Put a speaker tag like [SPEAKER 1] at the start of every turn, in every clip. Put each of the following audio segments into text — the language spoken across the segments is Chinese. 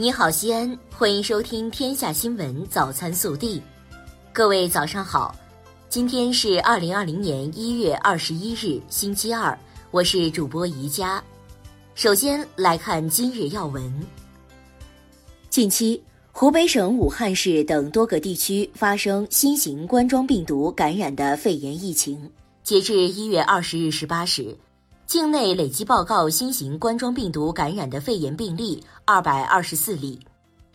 [SPEAKER 1] 你好，西安，欢迎收听《天下新闻早餐速递》。各位早上好，今天是二零二零年一月二十一日，星期二，我是主播宜佳。首先来看今日要闻。近期，湖北省武汉市等多个地区发生新型冠状病毒感染的肺炎疫情。截至一月二十日十八时。境内累计报告新型冠状病毒感染的肺炎病例二百二十四例，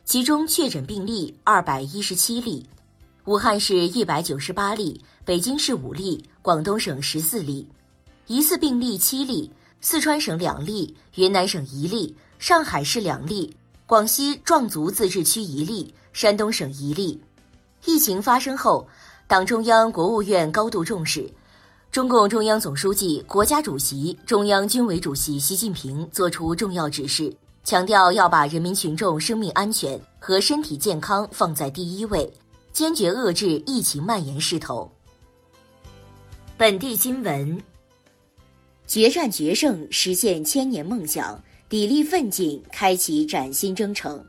[SPEAKER 1] 其中确诊病例二百一十七例，武汉市一百九十八例，北京市五例，广东省十四例，疑似病例七例，四川省两例，云南省一例，上海市两例，广西壮族自治区一例，山东省一例。疫情发生后，党中央、国务院高度重视。中共中央总书记、国家主席、中央军委主席习近平作出重要指示，强调要把人民群众生命安全和身体健康放在第一位，坚决遏制疫情蔓延势头。本地新闻：决战决胜，实现千年梦想；砥砺奋进，开启崭新征程。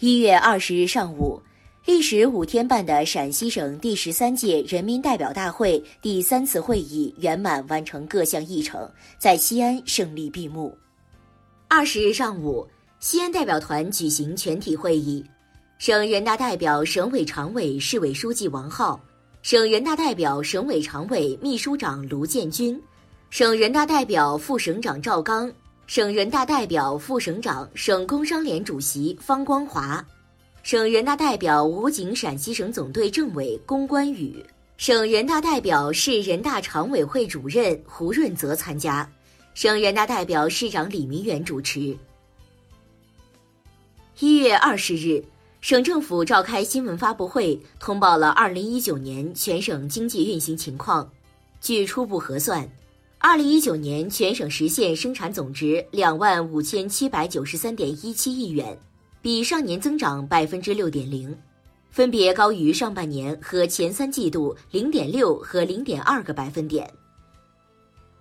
[SPEAKER 1] 一月二十日上午。历时五天半的陕西省第十三届人民代表大会第三次会议圆满完成各项议程，在西安胜利闭幕。二十日上午，西安代表团举行全体会议，省人大代表、省委常委、市委书记王浩，省人大代表、省委常委、秘书长卢建军，省人大代表、副省长赵刚，省人大代表、副省长、省工商联主席方光华。省人大代表、武警陕西省总队政委龚关宇，省人大代表、市人大常委会主任胡润泽参加，省人大代表、市长李明远主持。一月二十日，省政府召开新闻发布会，通报了二零一九年全省经济运行情况。据初步核算，二零一九年全省实现生产总值两万五千七百九十三点一七亿元。比上年增长百分之六点零，分别高于上半年和前三季度零点六和零点二个百分点。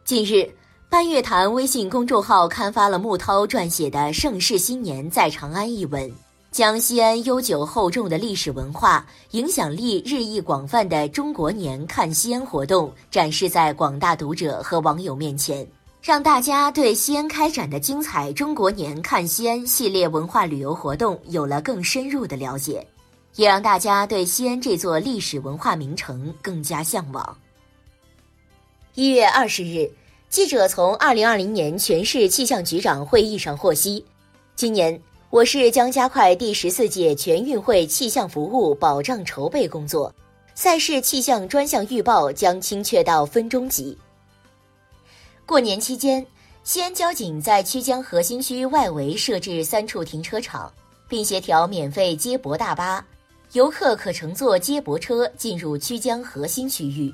[SPEAKER 1] 近日，半月谈微信公众号刊发了穆涛撰写的《盛世新年在长安》一文，将西安悠久厚重的历史文化、影响力日益广泛的中国年看西安活动展示在广大读者和网友面前。让大家对西安开展的精彩“中国年看西安”系列文化旅游活动有了更深入的了解，也让大家对西安这座历史文化名城更加向往。一月二十日，记者从二零二零年全市气象局长会议上获悉，今年我市将加快第十四届全运会气象服务保障筹备工作，赛事气象专项预报将精确到分钟级。过年期间，西安交警在曲江核心区外围设置三处停车场，并协调免费接驳大巴，游客可乘坐接驳车进入曲江核心区域。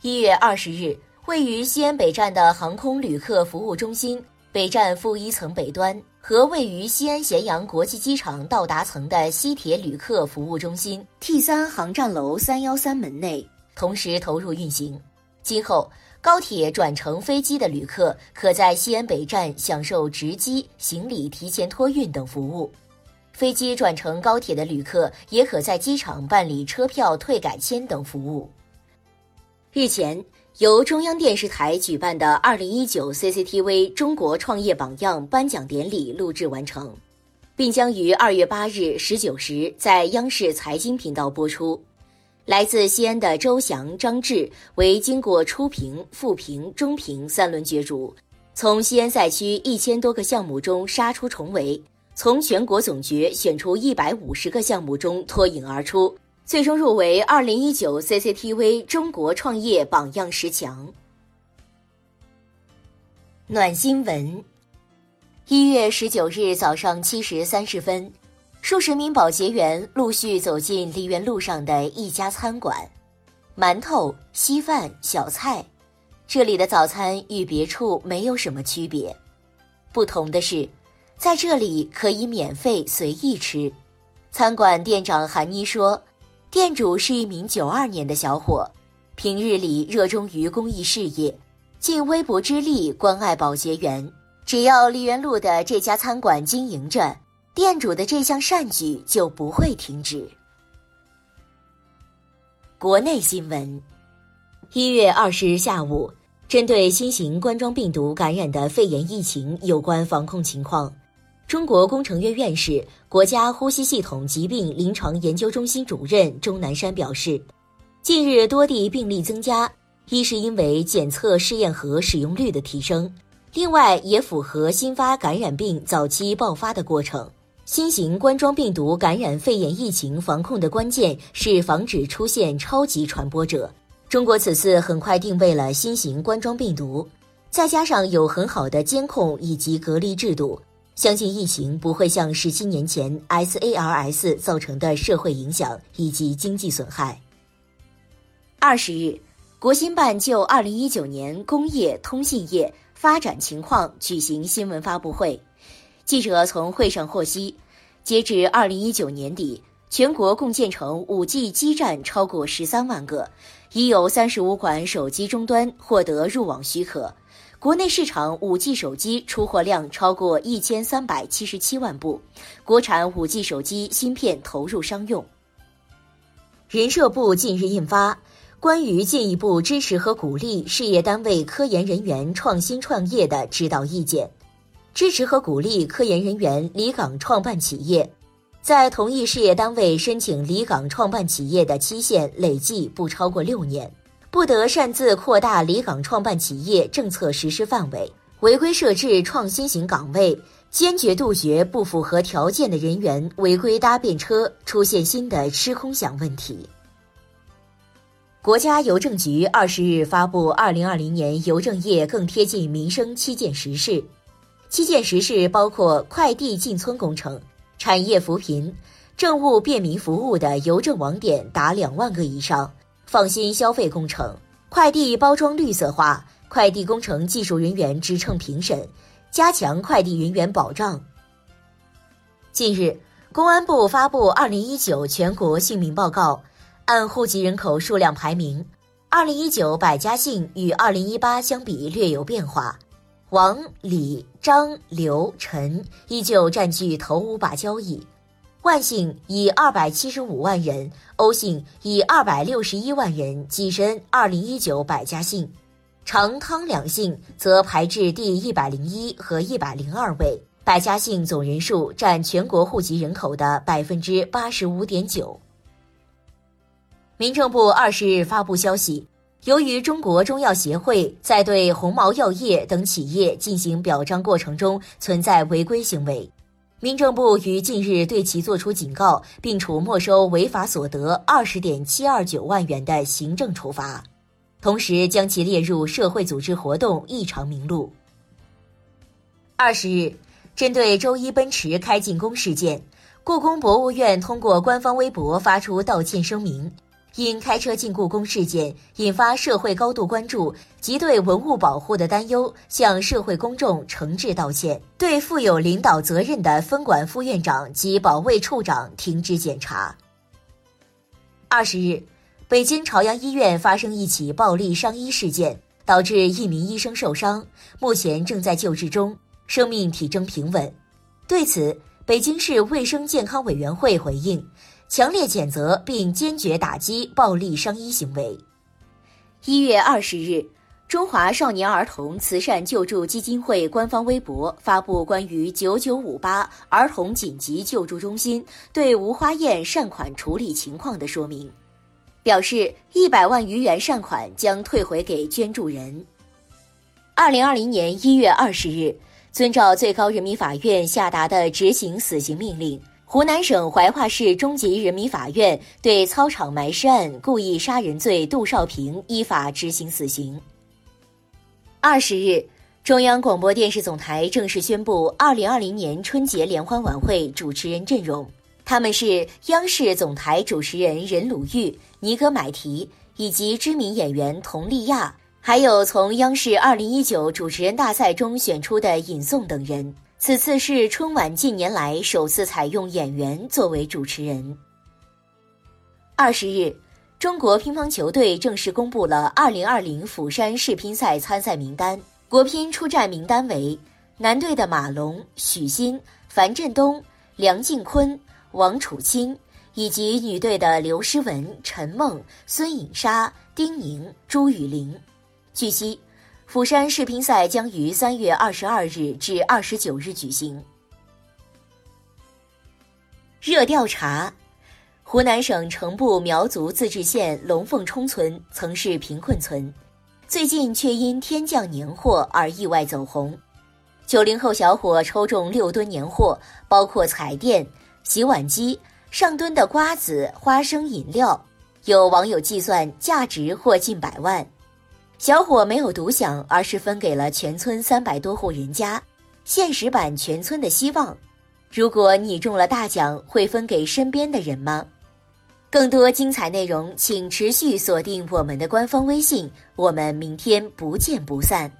[SPEAKER 1] 一月二十日，位于西安北站的航空旅客服务中心北站负一层北端和位于西安咸阳国际机场到达层的西铁旅客服务中心 T 三航站楼三幺三门内同时投入运行，今后。高铁转乘飞机的旅客可在西安北站享受值机、行李提前托运等服务；飞机转乘高铁的旅客也可在机场办理车票退改签等服务。日前，由中央电视台举办的2019 CCTV 中国创业榜样颁奖典礼录制完成，并将于2月8日19时在央视财经频道播出。来自西安的周翔、张志为经过初评、复评、中评三轮角逐，从西安赛区一千多个项目中杀出重围，从全国总决选出一百五十个项目中脱颖而出，最终入围二零一九 CCTV 中国创业榜样十强。暖新闻：一月十九日早上七时三十分。数十名保洁员陆续走进梨园路上的一家餐馆，馒头、稀饭、小菜，这里的早餐与别处没有什么区别，不同的是，在这里可以免费随意吃。餐馆店长韩妮说：“店主是一名九二年的小伙，平日里热衷于公益事业，尽微薄之力关爱保洁员。”只要梨园路的这家餐馆经营着，店主的这项善举就不会停止。国内新闻：一月二十日下午，针对新型冠状病毒感染的肺炎疫情有关防控情况，中国工程院院士、国家呼吸系统疾病临床研究中心主任钟南山表示，近日多地病例增加，一是因为检测试验盒使用率的提升。另外，也符合新发感染病早期爆发的过程。新型冠状病毒感染肺炎疫情防控的关键是防止出现超级传播者。中国此次很快定位了新型冠状病毒，再加上有很好的监控以及隔离制度，相信疫情不会像十七年前 SARS 造成的社会影响以及经济损害。二十日，国新办就二零一九年工业通信业。发展情况举行新闻发布会，记者从会上获悉，截至二零一九年底，全国共建成五 G 基站超过十三万个，已有三十五款手机终端获得入网许可。国内市场五 G 手机出货量超过一千三百七十七万部，国产五 G 手机芯片投入商用。人社部近日印发。关于进一步支持和鼓励事业单位科研人员创新创业的指导意见，支持和鼓励科研人员离岗创办企业，在同一事业单位申请离岗创办企业的期限累计不超过六年，不得擅自扩大离岗创办企业政策实施范围，违规设置创新型岗位，坚决杜绝不符合条件的人员违规搭便车，出现新的吃空饷问题。国家邮政局二十日发布《二零二零年邮政业更贴近民生七件实事》，七件实事包括快递进村工程、产业扶贫、政务便民服务的邮政网点达两万个以上、放心消费工程、快递包装绿色化、快递工程技术人员职称评审、加强快递人员保障。近日，公安部发布《二零一九全国姓名报告》。按户籍人口数量排名，二零一九百家姓与二零一八相比略有变化，王、李、张、刘、陈依旧占据头五把交椅，万姓以二百七十五万人，欧姓以二百六十一万人跻身二零一九百家姓，长汤两姓则排至第一百零一和一百零二位，百家姓总人数占全国户籍人口的百分之八十五点九。民政部二十日发布消息，由于中国中药协会在对鸿茅药业等企业进行表彰过程中存在违规行为，民政部于近日对其作出警告，并处没收违法所得二十点七二九万元的行政处罚，同时将其列入社会组织活动异常名录。二十日，针对周一奔驰开进宫事件，故宫博物院通过官方微博发出道歉声明。因开车进故宫事件引发社会高度关注及对文物保护的担忧，向社会公众诚挚道歉。对负有领导责任的分管副院长及保卫处长停职检查。二十日，北京朝阳医院发生一起暴力伤医事件，导致一名医生受伤，目前正在救治中，生命体征平稳。对此，北京市卫生健康委员会回应。强烈谴责并坚决打击暴力伤医行为。一月二十日，中华少年儿童慈善救助基金会官方微博发布关于九九五八儿童紧急救助中心对吴花燕善款处理情况的说明，表示一百万余元善款将退回给捐助人。二零二零年一月二十日，遵照最高人民法院下达的执行死刑命令。湖南省怀化市中级人民法院对操场埋尸案故意杀人罪杜少平依法执行死刑。二十日，中央广播电视总台正式宣布二零二零年春节联欢晚会主持人阵容，他们是央视总台主持人任鲁豫、尼格买提以及知名演员佟丽娅，还有从央视二零一九主持人大赛中选出的尹颂等人。此次是春晚近年来首次采用演员作为主持人。二十日，中国乒乓球队正式公布了二零二零釜山世乒赛参赛名单，国乒出战名单为：男队的马龙、许昕、樊振东、梁靖昆、王楚钦，以及女队的刘诗雯、陈梦、孙颖莎、丁宁、朱雨玲。据悉，釜山世乒赛将于三月二十二日至二十九日举行。热调查：湖南省城部苗族自治县龙凤冲村曾是贫困村，最近却因天降年货而意外走红。九零后小伙抽中六吨年货，包括彩电、洗碗机、上吨的瓜子、花生饮料，有网友计算价值或近百万。小伙没有独享，而是分给了全村三百多户人家，现实版全村的希望。如果你中了大奖，会分给身边的人吗？更多精彩内容，请持续锁定我们的官方微信。我们明天不见不散。